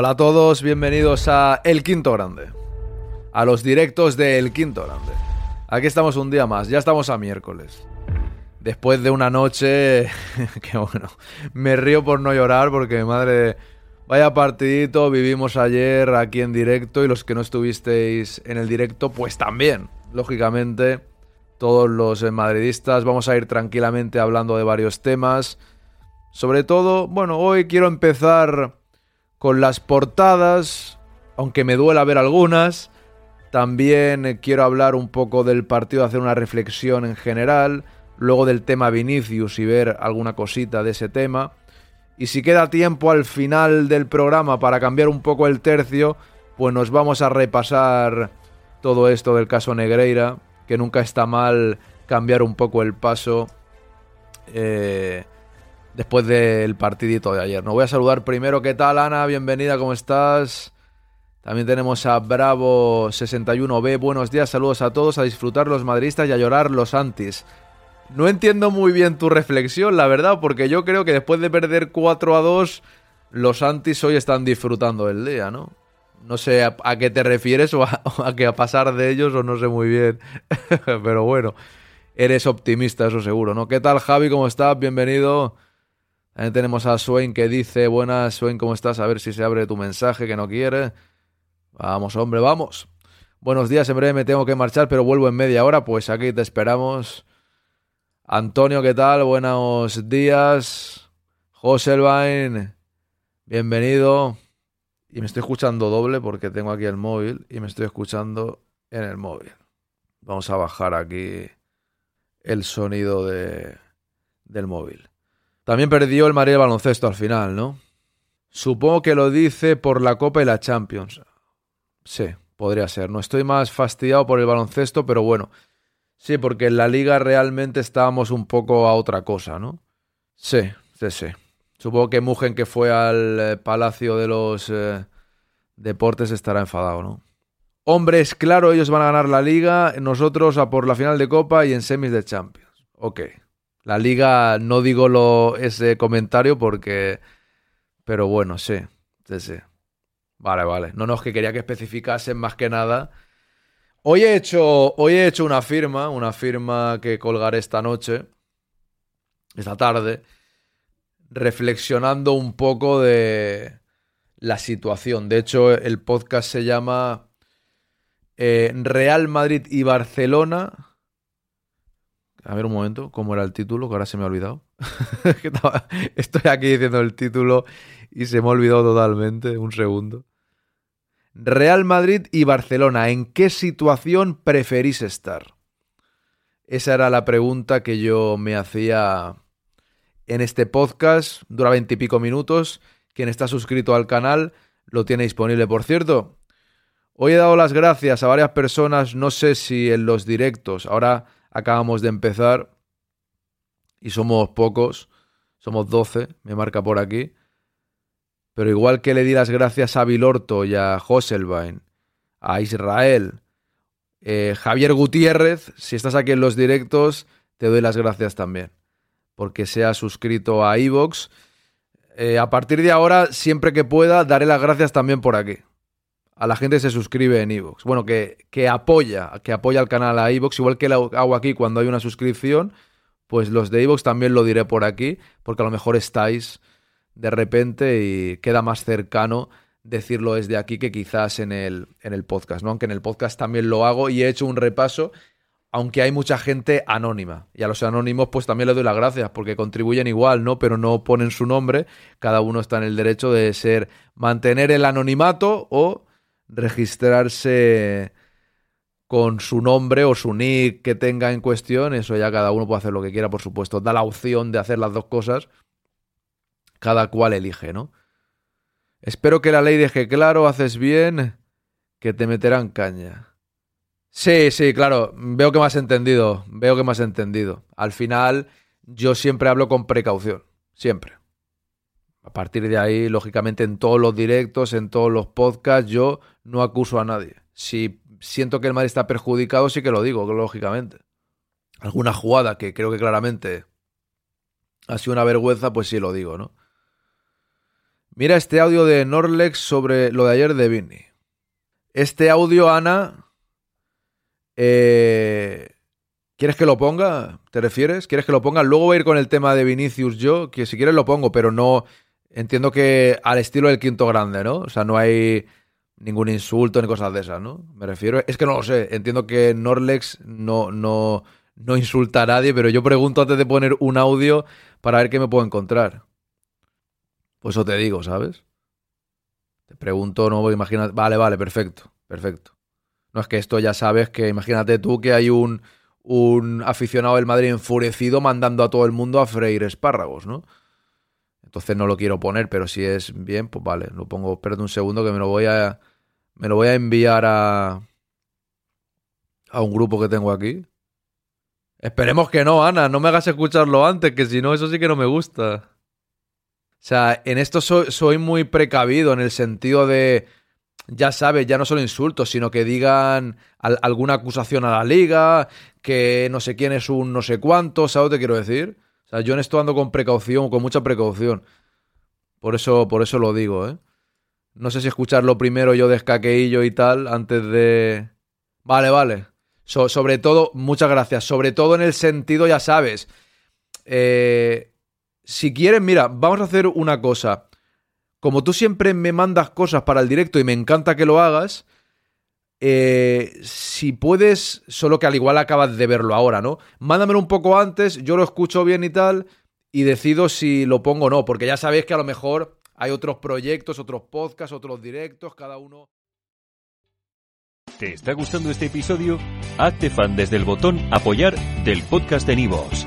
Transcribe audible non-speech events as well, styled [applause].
Hola a todos, bienvenidos a El Quinto Grande. A los directos de El Quinto Grande. Aquí estamos un día más, ya estamos a miércoles. Después de una noche [laughs] que bueno, me río por no llorar porque madre, vaya partidito vivimos ayer aquí en directo y los que no estuvisteis en el directo pues también, lógicamente todos los madridistas vamos a ir tranquilamente hablando de varios temas. Sobre todo, bueno, hoy quiero empezar con las portadas, aunque me duela ver algunas. También eh, quiero hablar un poco del partido, hacer una reflexión en general, luego del tema Vinicius y ver alguna cosita de ese tema. Y si queda tiempo al final del programa para cambiar un poco el tercio, pues nos vamos a repasar todo esto del caso Negreira, que nunca está mal cambiar un poco el paso eh, después del partidito de ayer. No voy a saludar primero, ¿qué tal Ana? Bienvenida, ¿cómo estás? También tenemos a Bravo61B, buenos días, saludos a todos, a disfrutar los madridistas y a llorar los antis. No entiendo muy bien tu reflexión, la verdad, porque yo creo que después de perder 4 a 2, los antis hoy están disfrutando del día, ¿no? No sé a, a qué te refieres o a, [laughs] o a que a pasar de ellos o no sé muy bien. [laughs] Pero bueno, eres optimista, eso seguro, ¿no? ¿Qué tal, Javi? ¿Cómo estás? Bienvenido. También tenemos a Swain que dice, buenas, Swain, ¿cómo estás? A ver si se abre tu mensaje que no quiere. Vamos, hombre, vamos. Buenos días, en breve me tengo que marchar, pero vuelvo en media hora, pues aquí te esperamos. Antonio, ¿qué tal? Buenos días. José Elvain, bienvenido. Y me estoy escuchando doble porque tengo aquí el móvil y me estoy escuchando en el móvil. Vamos a bajar aquí el sonido de, del móvil. También perdió el Madrid de baloncesto al final, ¿no? Supongo que lo dice por la Copa y la Champions. Sí, podría ser. No estoy más fastidiado por el baloncesto, pero bueno. Sí, porque en la liga realmente estábamos un poco a otra cosa, ¿no? Sí, sí, sí. Supongo que Mugen, que fue al eh, Palacio de los eh, Deportes, estará enfadado, ¿no? Hombres, claro, ellos van a ganar la liga, nosotros a por la final de Copa y en semis de Champions. Ok. La liga, no digo lo, ese comentario porque... Pero bueno, sí, sí, sí. Vale, vale. No, no, es que quería que especificasen más que nada. Hoy he hecho, hoy he hecho una firma, una firma que colgaré esta noche, esta tarde, reflexionando un poco de la situación. De hecho, el podcast se llama eh, Real Madrid y Barcelona. A ver un momento, ¿cómo era el título? Que ahora se me ha olvidado. [laughs] Estoy aquí diciendo el título y se me ha olvidado totalmente. Un segundo. Real Madrid y Barcelona, ¿en qué situación preferís estar? Esa era la pregunta que yo me hacía en este podcast, dura veintipico minutos. Quien está suscrito al canal lo tiene disponible. Por cierto, hoy he dado las gracias a varias personas, no sé si en los directos, ahora acabamos de empezar y somos pocos, somos 12, me marca por aquí. Pero igual que le di las gracias a Vilorto y a Hosselbein, a Israel, eh, Javier Gutiérrez, si estás aquí en los directos, te doy las gracias también. Porque se ha suscrito a Evox. Eh, a partir de ahora, siempre que pueda, daré las gracias también por aquí. A la gente que se suscribe en Evox. Bueno, que, que apoya, que apoya al canal a Evox, igual que lo hago aquí cuando hay una suscripción, pues los de Evox también lo diré por aquí, porque a lo mejor estáis de repente y queda más cercano decirlo desde aquí que quizás en el, en el podcast, ¿no? Aunque en el podcast también lo hago y he hecho un repaso, aunque hay mucha gente anónima. Y a los anónimos pues también les doy las gracias porque contribuyen igual, ¿no? Pero no ponen su nombre, cada uno está en el derecho de ser, mantener el anonimato o registrarse con su nombre o su nick que tenga en cuestión, eso ya cada uno puede hacer lo que quiera, por supuesto. Da la opción de hacer las dos cosas, cada cual elige, ¿no? Espero que la ley deje claro, haces bien, que te meterán caña. Sí, sí, claro, veo que me has entendido, veo que me has entendido. Al final, yo siempre hablo con precaución, siempre. A partir de ahí, lógicamente, en todos los directos, en todos los podcasts, yo no acuso a nadie. Si siento que el Madrid está perjudicado, sí que lo digo, lógicamente. Alguna jugada que creo que claramente ha sido una vergüenza, pues sí lo digo, ¿no? Mira este audio de Norlex sobre lo de ayer de Vini. Este audio, Ana. Eh, ¿Quieres que lo ponga? ¿Te refieres? ¿Quieres que lo ponga? Luego voy a ir con el tema de Vinicius yo, que si quieres lo pongo, pero no. Entiendo que al estilo del quinto grande, ¿no? O sea, no hay ningún insulto ni cosas de esas, ¿no? Me refiero. Es que no lo sé. Entiendo que Norlex no, no, no insulta a nadie, pero yo pregunto antes de poner un audio para ver qué me puedo encontrar. Pues eso te digo, ¿sabes? Te pregunto, no, imagínate. Vale, vale, perfecto, perfecto. No es que esto ya sabes que, imagínate tú que hay un, un aficionado del Madrid enfurecido mandando a todo el mundo a freír espárragos, ¿no? Entonces no lo quiero poner, pero si es bien, pues vale, lo pongo. Espérate un segundo que me lo voy a. Me lo voy a enviar a. a un grupo que tengo aquí. Esperemos que no, Ana, no me hagas escucharlo antes, que si no, eso sí que no me gusta. O sea, en esto soy, muy precavido en el sentido de, ya sabes, ya no solo insultos, sino que digan alguna acusación a la liga, que no sé quién es un no sé cuánto, ¿sabes lo que quiero decir? O sea, yo en esto ando con precaución, con mucha precaución. Por eso, por eso lo digo, ¿eh? No sé si escucharlo primero yo de y tal, antes de... Vale, vale. sobre todo, muchas gracias. Sobre todo en el sentido, ya sabes, eh, si quieres, mira, vamos a hacer una cosa. Como tú siempre me mandas cosas para el directo y me encanta que lo hagas, eh, si puedes, solo que al igual acabas de verlo ahora, ¿no? Mándamelo un poco antes, yo lo escucho bien y tal, y decido si lo pongo o no, porque ya sabéis que a lo mejor hay otros proyectos, otros podcasts, otros directos, cada uno... ¿Te está gustando este episodio? Hazte fan desde el botón apoyar del podcast de Nivos.